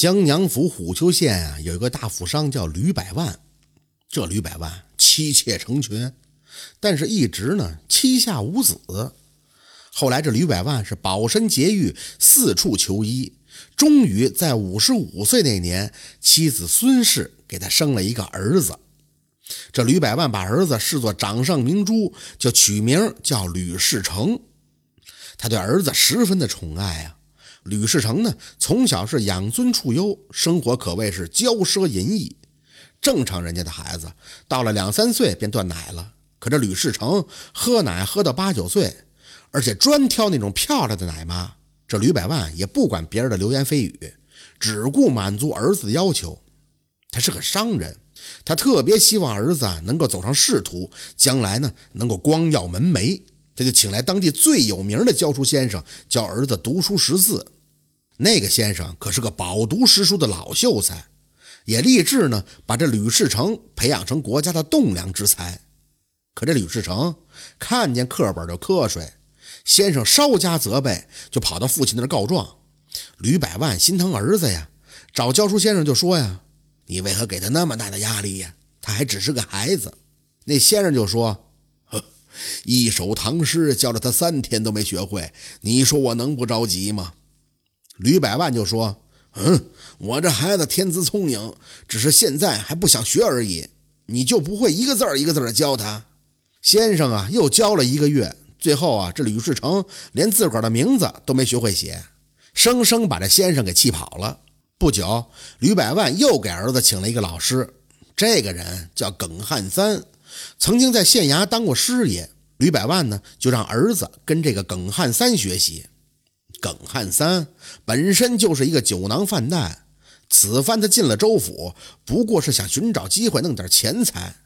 江阳府虎丘县啊，有一个大富商叫吕百万。这吕百万妻妾成群，但是一直呢膝下无子。后来这吕百万是保身节欲，四处求医，终于在五十五岁那年，妻子孙氏给他生了一个儿子。这吕百万把儿子视作掌上明珠，就取名叫吕世成。他对儿子十分的宠爱啊。吕世成呢，从小是养尊处优，生活可谓是骄奢淫逸。正常人家的孩子到了两三岁便断奶了，可这吕世成喝奶喝到八九岁，而且专挑那种漂亮的奶妈。这吕百万也不管别人的流言蜚语，只顾满足儿子的要求。他是个商人，他特别希望儿子能够走上仕途，将来呢能够光耀门楣。他就请来当地最有名的教书先生，教儿子读书识字。那个先生可是个饱读诗书的老秀才，也立志呢把这吕世成培养成国家的栋梁之才。可这吕世成看见课本就瞌睡，先生稍加责备，就跑到父亲那儿告状。吕百万心疼儿子呀，找教书先生就说呀：“你为何给他那么大的压力呀？他还只是个孩子。”那先生就说。一首唐诗教了他三天都没学会，你说我能不着急吗？吕百万就说：“嗯，我这孩子天资聪颖，只是现在还不想学而已。你就不会一个字儿一个字儿的教他？”先生啊，又教了一个月，最后啊，这吕世成连自个儿的名字都没学会写，生生把这先生给气跑了。不久，吕百万又给儿子请了一个老师，这个人叫耿汉三。曾经在县衙当过师爷，吕百万呢就让儿子跟这个耿汉三学习。耿汉三本身就是一个酒囊饭袋，此番他进了州府，不过是想寻找机会弄点钱财。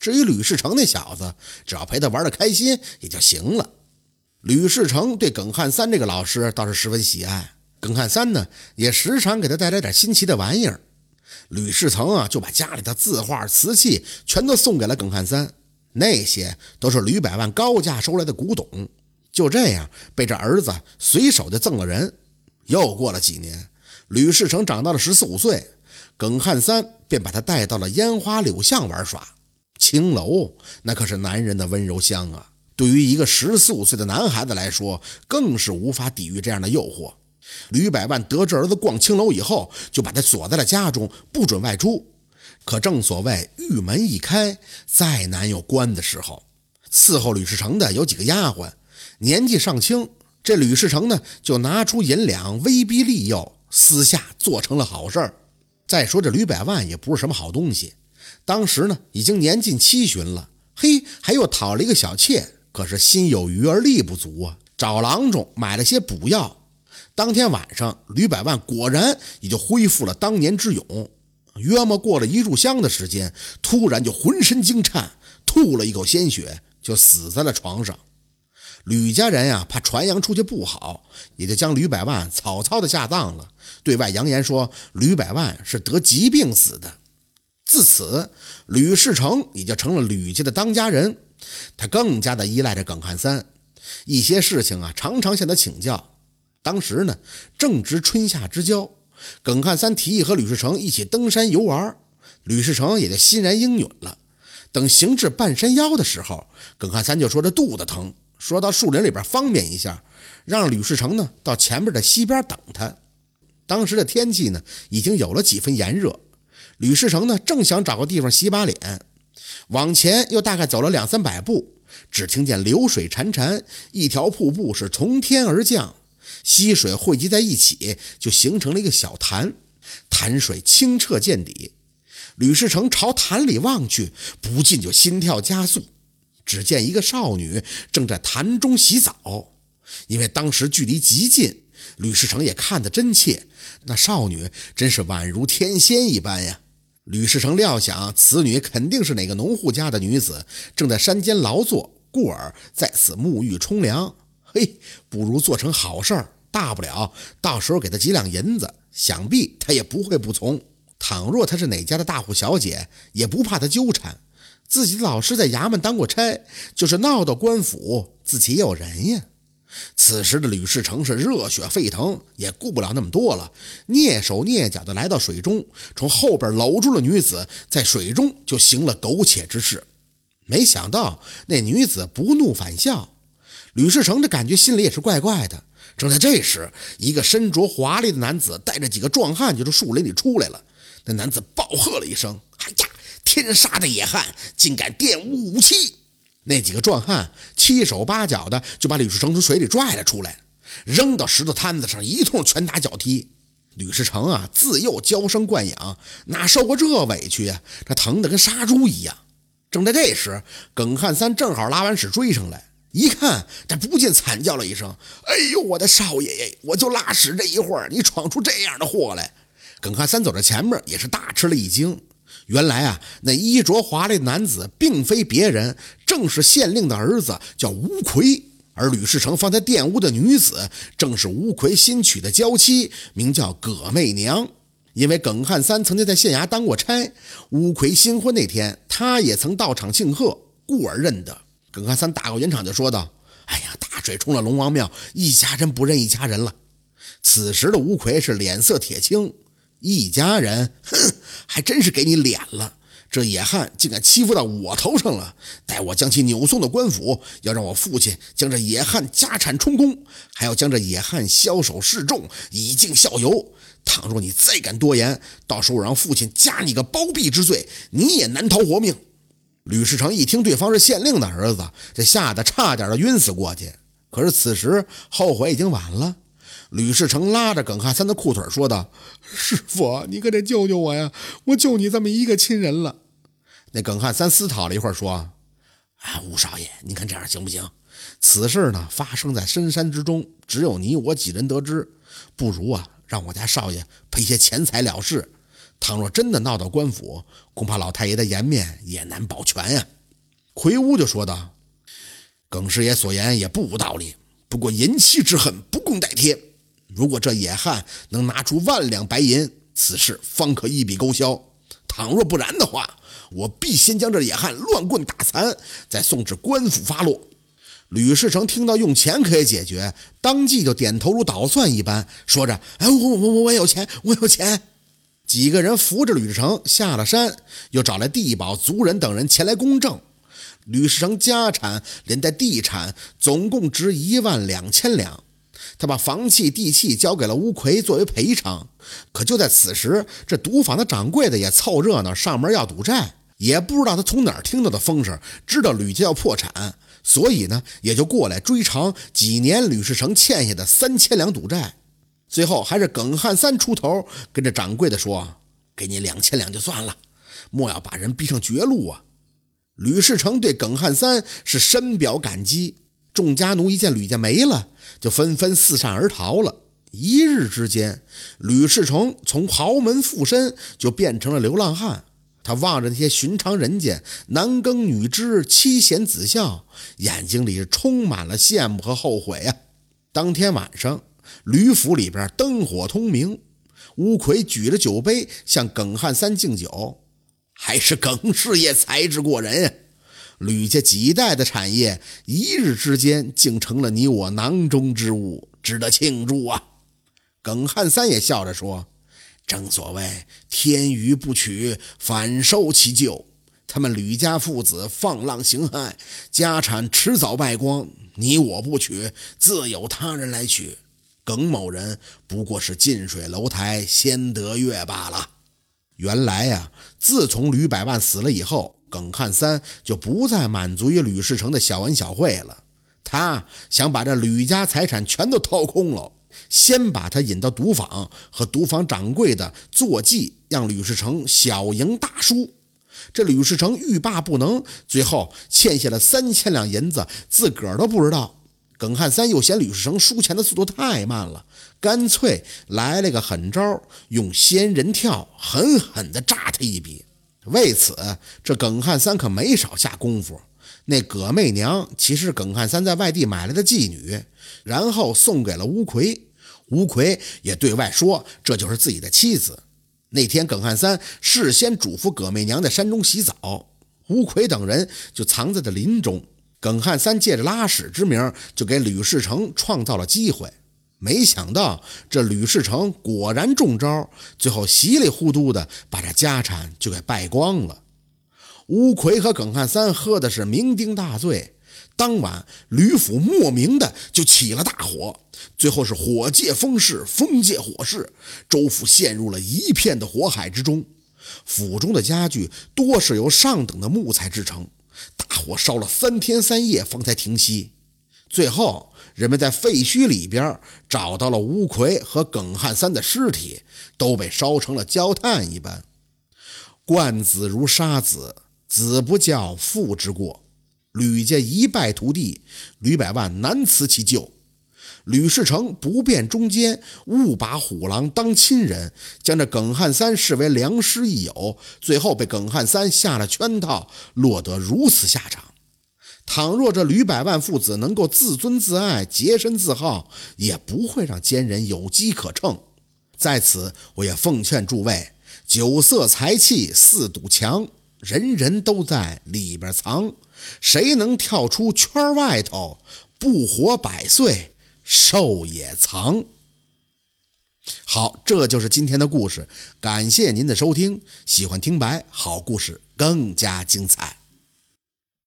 至于吕世成那小子，只要陪他玩的开心也就行了。吕世成对耿汉三这个老师倒是十分喜爱，耿汉三呢也时常给他带来点新奇的玩意儿。吕世成啊，就把家里的字画、瓷器全都送给了耿汉三，那些都是吕百万高价收来的古董。就这样，被这儿子随手就赠了人。又过了几年，吕世成长到了十四五岁，耿汉三便把他带到了烟花柳巷玩耍。青楼那可是男人的温柔乡啊，对于一个十四五岁的男孩子来说，更是无法抵御这样的诱惑。吕百万得知儿子逛青楼以后，就把他锁在了家中，不准外出。可正所谓玉门一开，再难有关的时候。伺候吕世成的有几个丫鬟，年纪尚轻，这吕世成呢就拿出银两威逼利诱，私下做成了好事儿。再说这吕百万也不是什么好东西，当时呢已经年近七旬了，嘿，还又讨了一个小妾，可是心有余而力不足啊，找郎中买了些补药。当天晚上，吕百万果然也就恢复了当年之勇。约莫过了一炷香的时间，突然就浑身惊颤，吐了一口鲜血，就死在了床上。吕家人呀，怕传扬出去不好，也就将吕百万草草的下葬了，对外扬言说吕百万是得疾病死的。自此，吕世成也就成了吕家的当家人。他更加的依赖着耿汉三，一些事情啊，常常向他请教。当时呢，正值春夏之交，耿汉三提议和吕世成一起登山游玩，吕世成也就欣然应允了。等行至半山腰的时候，耿汉三就说这肚子疼，说到树林里边方便一下，让吕世成呢到前面的溪边等他。当时的天气呢已经有了几分炎热，吕世成呢正想找个地方洗把脸，往前又大概走了两三百步，只听见流水潺潺，一条瀑布是从天而降。溪水汇集在一起，就形成了一个小潭，潭水清澈见底。吕世成朝潭里望去，不禁就心跳加速。只见一个少女正在潭中洗澡，因为当时距离极近，吕世成也看得真切。那少女真是宛如天仙一般呀！吕世成料想，此女肯定是哪个农户家的女子，正在山间劳作，故而在此沐浴冲凉。嘿，不如做成好事儿，大不了到时候给他几两银子，想必他也不会不从。倘若他是哪家的大户小姐，也不怕他纠缠。自己老师在衙门当过差，就是闹到官府，自己也有人呀。此时的吕世成是热血沸腾，也顾不了那么多了，蹑手蹑脚地来到水中，从后边搂住了女子，在水中就行了苟且之事。没想到那女子不怒反笑，吕世成这感觉心里也是怪怪的。正在这时，一个身着华丽的男子带着几个壮汉就从树林里出来了。那男子暴喝了一声：“哎呀，天杀的野汉，竟敢玷污武器！”那几个壮汉七手八脚的就把吕世成从水里拽了出来，扔到石头摊子上，一通拳打脚踢。吕世成啊，自幼娇生惯养，哪受过这委屈呀？这疼得跟杀猪一样。正在这时，耿汉三正好拉完屎追上来，一看，他不禁惨叫了一声：“哎呦，我的少爷爷！我就拉屎这一会儿，你闯出这样的祸来！”耿汉三走在前面，也是大吃了一惊。原来啊，那衣着华丽的男子并非别人，正是县令的儿子，叫吴奎。而吕世成方才玷污的女子，正是吴奎新娶的娇妻，名叫葛媚娘。因为耿汉三曾经在县衙当过差，吴奎新婚那天，他也曾到场庆贺，故而认得。耿汉三打过圆场就说道：“哎呀，大水冲了龙王庙，一家人不认一家人了。”此时的吴奎是脸色铁青。一家人，哼，还真是给你脸了！这野汉竟敢欺负到我头上了，待我将其扭送到官府，要让我父亲将这野汉家产充公，还要将这野汉枭首示众，以儆效尤。倘若你再敢多言，到时候我让父亲加你个包庇之罪，你也难逃活命。吕世成一听对方是县令的儿子，这吓得差点的晕死过去。可是此时后悔已经晚了。吕世成拉着耿汉三的裤腿说道：“师傅，你可得救救我呀！我就你这么一个亲人了。”那耿汉三思考了一会儿说：“啊，吴少爷，您看这样行不行？此事呢发生在深山之中，只有你我几人得知，不如啊让我家少爷赔些钱财了事。倘若真的闹到官府，恐怕老太爷的颜面也难保全呀。”魁梧就说道：“耿师爷所言也不无道理，不过淫妻之恨不共戴天。”如果这野汉能拿出万两白银，此事方可一笔勾销；倘若不然的话，我必先将这野汉乱棍打残，再送至官府发落。吕世成听到用钱可以解决，当即就点头如捣蒜一般，说着：“哎，我我我我有钱，我有钱。”几个人扶着吕世成下了山，又找来地保、族人等人前来公证。吕世成家产连带地产总共值一万两千两。他把房契、地契交给了乌奎作为赔偿，可就在此时，这赌坊的掌柜的也凑热闹上门要赌债，也不知道他从哪儿听到的风声，知道吕家要破产，所以呢，也就过来追偿几年吕世成欠下的三千两赌债。最后还是耿汉三出头，跟着掌柜的说：“给你两千两就算了，莫要把人逼上绝路啊！”吕世成对耿汉三是深表感激。众家奴一见吕家没了，就纷纷四散而逃了。一日之间，吕世成从豪门富绅就变成了流浪汉。他望着那些寻常人家男耕女织、妻贤子孝，眼睛里充满了羡慕和后悔啊！当天晚上，吕府里边灯火通明，乌奎举着酒杯向耿汉三敬酒，还是耿师爷才智过人！吕家几代的产业，一日之间竟成了你我囊中之物，值得庆祝啊！耿汉三也笑着说：“正所谓天余不取，反受其咎。他们吕家父子放浪形骸，家产迟早败光。你我不取，自有他人来取。耿某人不过是近水楼台先得月罢了。原来呀，自从吕百万死了以后。”耿汉三就不再满足于吕世成的小恩小惠了，他想把这吕家财产全都掏空了，先把他引到赌坊，和赌坊掌柜的做计，让吕世成小赢大输。这吕世成欲罢不能，最后欠下了三千两银子，自个儿都不知道。耿汉三又嫌吕世成输钱的速度太慢了，干脆来了个狠招，用仙人跳狠狠地炸他一笔。为此，这耿汉三可没少下功夫。那葛媚娘其实是耿汉三在外地买来的妓女，然后送给了乌奎。乌奎也对外说这就是自己的妻子。那天，耿汉三事先嘱咐葛媚娘在山中洗澡，乌奎等人就藏在了林中。耿汉三借着拉屎之名，就给吕世成创造了机会。没想到这吕世成果然中招，最后稀里糊涂的把这家产就给败光了。吴奎和耿汉三喝的是酩酊大醉。当晚，吕府莫名的就起了大火，最后是火借风势，风借火势，周府陷入了一片的火海之中。府中的家具多是由上等的木材制成，大火烧了三天三夜方才停息。最后。人们在废墟里边找到了吴奎和耿汉三的尸体，都被烧成了焦炭一般。惯子如杀子，子不教，父之过。吕家一败涂地，吕百万难辞其咎。吕世成不辨忠奸，误把虎狼当亲人，将这耿汉三视为良师益友，最后被耿汉三下了圈套，落得如此下场。倘若这吕百万父子能够自尊自爱、洁身自好，也不会让奸人有机可乘。在此，我也奉劝诸位：酒色财气四堵墙，人人都在里边藏。谁能跳出圈外头，不活百岁，寿也藏。好，这就是今天的故事。感谢您的收听，喜欢听白好故事更加精彩。